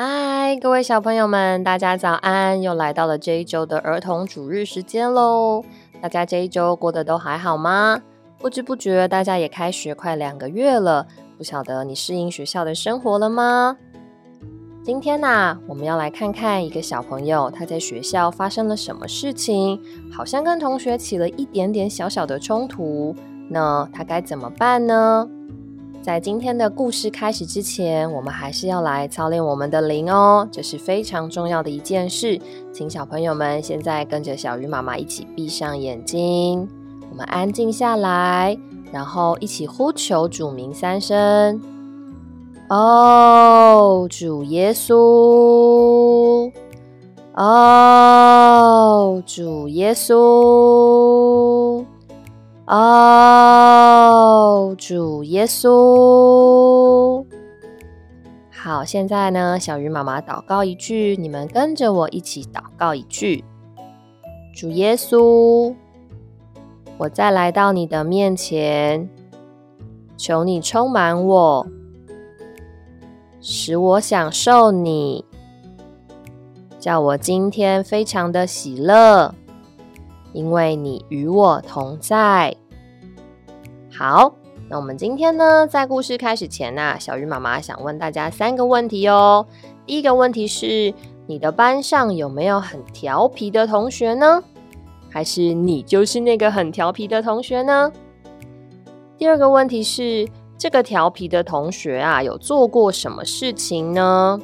嗨，各位小朋友们，大家早安！又来到了这一周的儿童主日时间喽。大家这一周过得都还好吗？不知不觉，大家也开学快两个月了，不晓得你适应学校的生活了吗？今天呢，我们要来看看一个小朋友他在学校发生了什么事情，好像跟同学起了一点点小小的冲突，那他该怎么办呢？在今天的故事开始之前，我们还是要来操练我们的灵哦，这是非常重要的一件事。请小朋友们现在跟着小鱼妈妈一起闭上眼睛，我们安静下来，然后一起呼求主名三声。哦，主耶稣！哦，主耶稣！哦，主耶稣，好，现在呢，小鱼妈妈祷告一句，你们跟着我一起祷告一句。主耶稣，我再来到你的面前，求你充满我，使我享受你，叫我今天非常的喜乐。因为你与我同在。好，那我们今天呢，在故事开始前呢，小鱼妈妈想问大家三个问题哦。第一个问题是：你的班上有没有很调皮的同学呢？还是你就是那个很调皮的同学呢？第二个问题是：这个调皮的同学啊，有做过什么事情呢？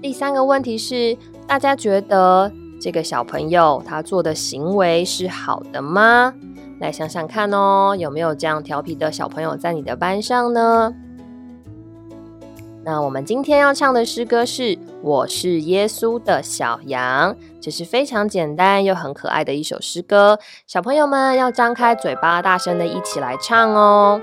第三个问题是：大家觉得？这个小朋友他做的行为是好的吗？来想想看哦，有没有这样调皮的小朋友在你的班上呢？那我们今天要唱的诗歌是《我是耶稣的小羊》，这是非常简单又很可爱的一首诗歌。小朋友们要张开嘴巴，大声的一起来唱哦。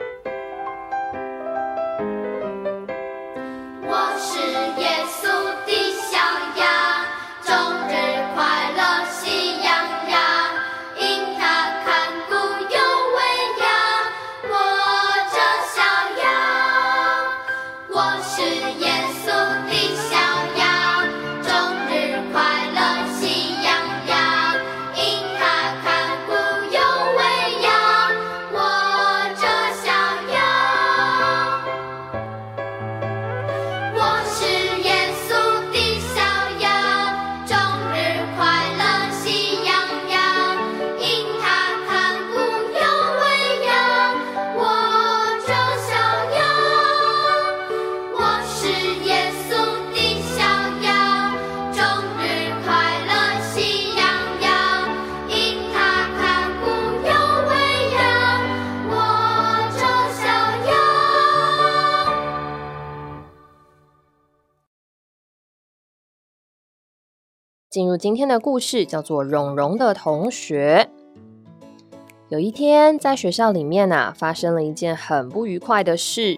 进入今天的故事，叫做《蓉蓉的同学》。有一天，在学校里面啊，发生了一件很不愉快的事。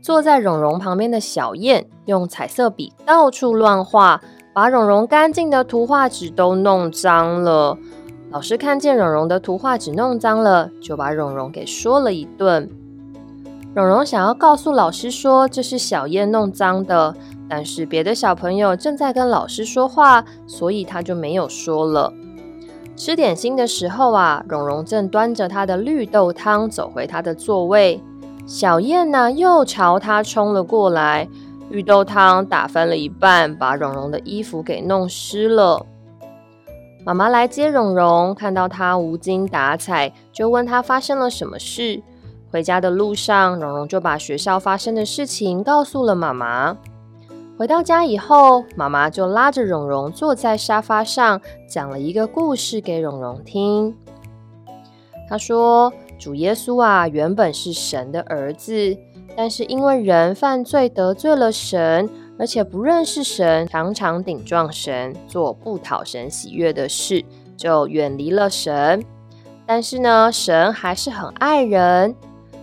坐在蓉蓉旁边的小燕，用彩色笔到处乱画，把蓉蓉干净的图画纸都弄脏了。老师看见蓉蓉的图画纸弄脏了，就把蓉蓉给说了一顿。蓉蓉想要告诉老师说，这是小燕弄脏的。但是别的小朋友正在跟老师说话，所以他就没有说了。吃点心的时候啊，蓉蓉正端着她的绿豆汤走回她的座位，小燕呢又朝她冲了过来，绿豆汤打翻了一半，把蓉蓉的衣服给弄湿了。妈妈来接蓉蓉，看到她无精打采，就问她发生了什么事。回家的路上，蓉蓉就把学校发生的事情告诉了妈妈。回到家以后，妈妈就拉着蓉蓉坐在沙发上，讲了一个故事给蓉蓉听。她说：“主耶稣啊，原本是神的儿子，但是因为人犯罪得罪了神，而且不认识神，常常顶撞神，做不讨神喜悦的事，就远离了神。但是呢，神还是很爱人，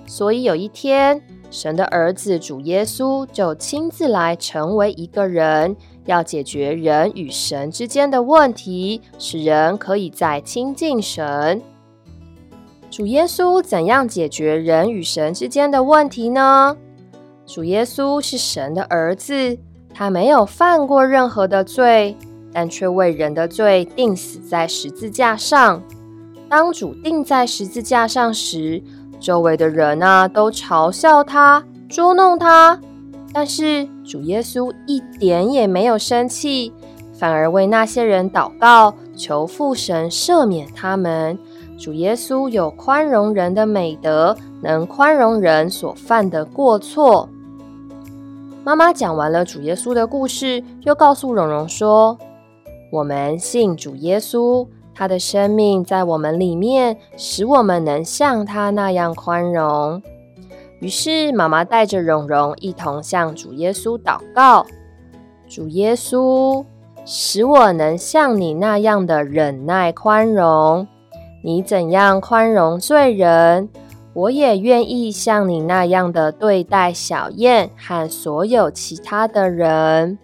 所以有一天。”神的儿子主耶稣就亲自来成为一个人，要解决人与神之间的问题，使人可以再亲近神。主耶稣怎样解决人与神之间的问题呢？主耶稣是神的儿子，他没有犯过任何的罪，但却为人的罪定死在十字架上。当主钉在十字架上时，周围的人啊都嘲笑他、捉弄他，但是主耶稣一点也没有生气，反而为那些人祷告，求父神赦免他们。主耶稣有宽容人的美德，能宽容人所犯的过错。妈妈讲完了主耶稣的故事，又告诉蓉蓉说：“我们信主耶稣，他的生命在我们里面，使我们能像他那样宽容。”于是，妈妈带着蓉蓉一同向主耶稣祷告：“主耶稣，使我能像你那样的忍耐宽容。”你怎样宽容罪人，我也愿意像你那样的对待小燕和所有其他的人。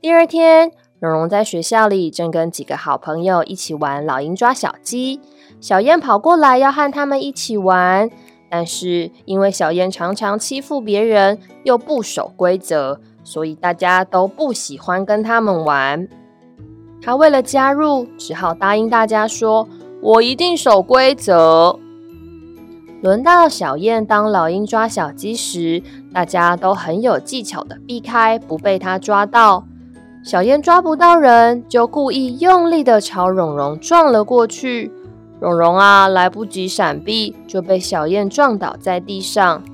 第二天，蓉蓉在学校里正跟几个好朋友一起玩老鹰抓小鸡，小燕跑过来要和他们一起玩，但是因为小燕常常欺负别人，又不守规则，所以大家都不喜欢跟他们玩。他为了加入，只好答应大家说。我一定守规则。轮到小燕当老鹰抓小鸡时，大家都很有技巧的避开，不被它抓到。小燕抓不到人，就故意用力的朝蓉蓉撞了过去。蓉蓉啊，来不及闪避，就被小燕撞倒在地上。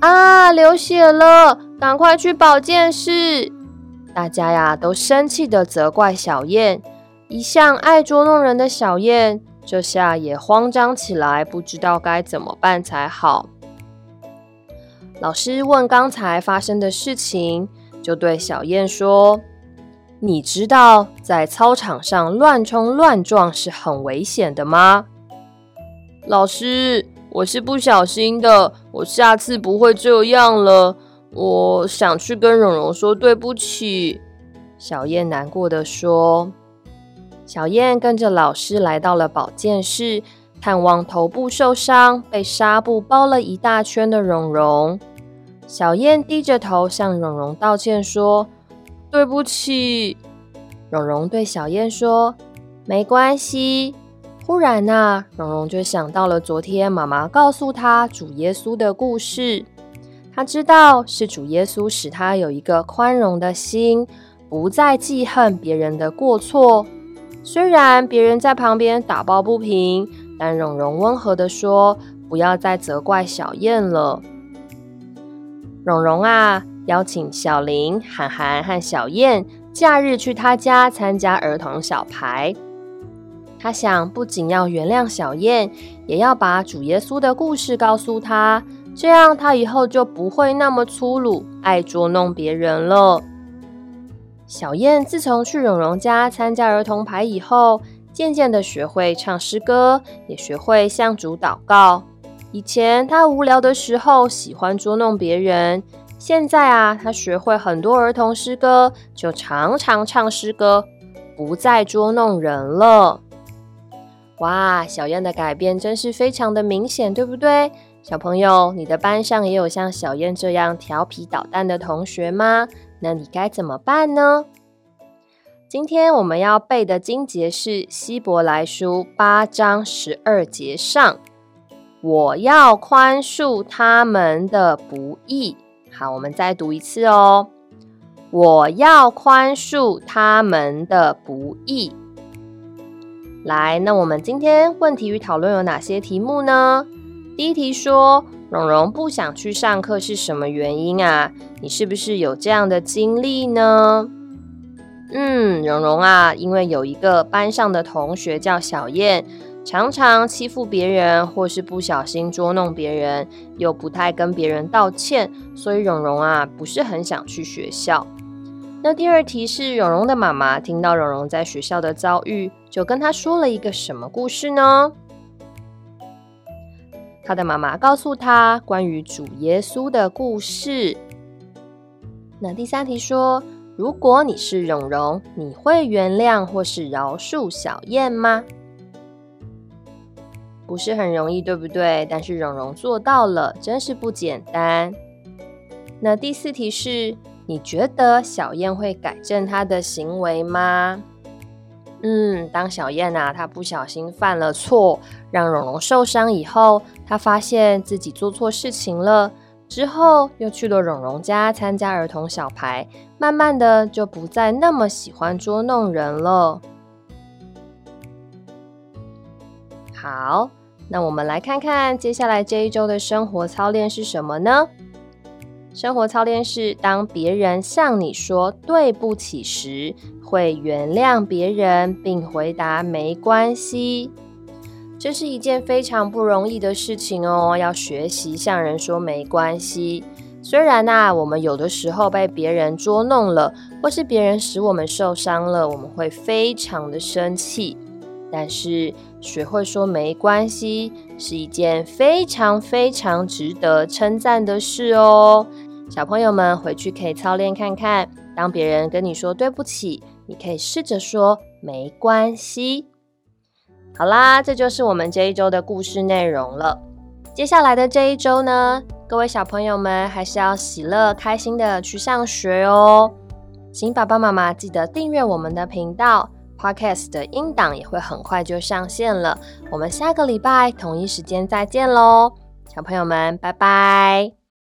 啊，流血了！赶快去保健室！大家呀，都生气的责怪小燕。一向爱捉弄人的小燕，这下也慌张起来，不知道该怎么办才好。老师问刚才发生的事情，就对小燕说：“你知道在操场上乱冲乱撞是很危险的吗？”老师，我是不小心的，我下次不会这样了。我想去跟蓉蓉说对不起。小燕难过的说。小燕跟着老师来到了保健室，探望头部受伤、被纱布包了一大圈的蓉蓉。小燕低着头向蓉蓉道歉说：“对不起。”蓉蓉对小燕说：“没关系。”忽然呐，蓉蓉就想到了昨天妈妈告诉她主耶稣的故事。她知道是主耶稣使她有一个宽容的心，不再记恨别人的过错。虽然别人在旁边打抱不平，但蓉蓉温和的说：“不要再责怪小燕了。”蓉蓉啊，邀请小林、涵涵和小燕假日去他家参加儿童小牌。他想，不仅要原谅小燕，也要把主耶稣的故事告诉他，这样他以后就不会那么粗鲁，爱捉弄别人了。小燕自从去蓉蓉家参加儿童牌以后，渐渐的学会唱诗歌，也学会向主祷告。以前她无聊的时候喜欢捉弄别人，现在啊，他学会很多儿童诗歌，就常常唱诗歌，不再捉弄人了。哇，小燕的改变真是非常的明显，对不对？小朋友，你的班上也有像小燕这样调皮捣蛋的同学吗？那你该怎么办呢？今天我们要背的经节是《希伯来书》八章十二节上，我要宽恕他们的不义。好，我们再读一次哦。我要宽恕他们的不义。来，那我们今天问题与讨论有哪些题目呢？第一题说。蓉蓉不想去上课是什么原因啊？你是不是有这样的经历呢？嗯，蓉蓉啊，因为有一个班上的同学叫小燕，常常欺负别人，或是不小心捉弄别人，又不太跟别人道歉，所以蓉蓉啊不是很想去学校。那第二题是蓉蓉的妈妈听到蓉蓉在学校的遭遇，就跟她说了一个什么故事呢？他的妈妈告诉他关于主耶稣的故事。那第三题说：如果你是蓉蓉，你会原谅或是饶恕小燕吗？不是很容易，对不对？但是蓉蓉做到了，真是不简单。那第四题是：你觉得小燕会改正她的行为吗？嗯，当小燕啊，她不小心犯了错，让蓉蓉受伤以后，她发现自己做错事情了，之后又去了蓉蓉家参加儿童小排，慢慢的就不再那么喜欢捉弄人了。好，那我们来看看接下来这一周的生活操练是什么呢？生活操练是：当别人向你说对不起时，会原谅别人，并回答没关系。这是一件非常不容易的事情哦，要学习向人说没关系。虽然呐，我们有的时候被别人捉弄了，或是别人使我们受伤了，我们会非常的生气。但是学会说没关系，是一件非常非常值得称赞的事哦。小朋友们回去可以操练看看，当别人跟你说对不起，你可以试着说没关系。好啦，这就是我们这一周的故事内容了。接下来的这一周呢，各位小朋友们还是要喜乐开心的去上学哦。请爸爸妈妈记得订阅我们的频道，Podcast 的音档也会很快就上线了。我们下个礼拜同一时间再见喽，小朋友们，拜拜。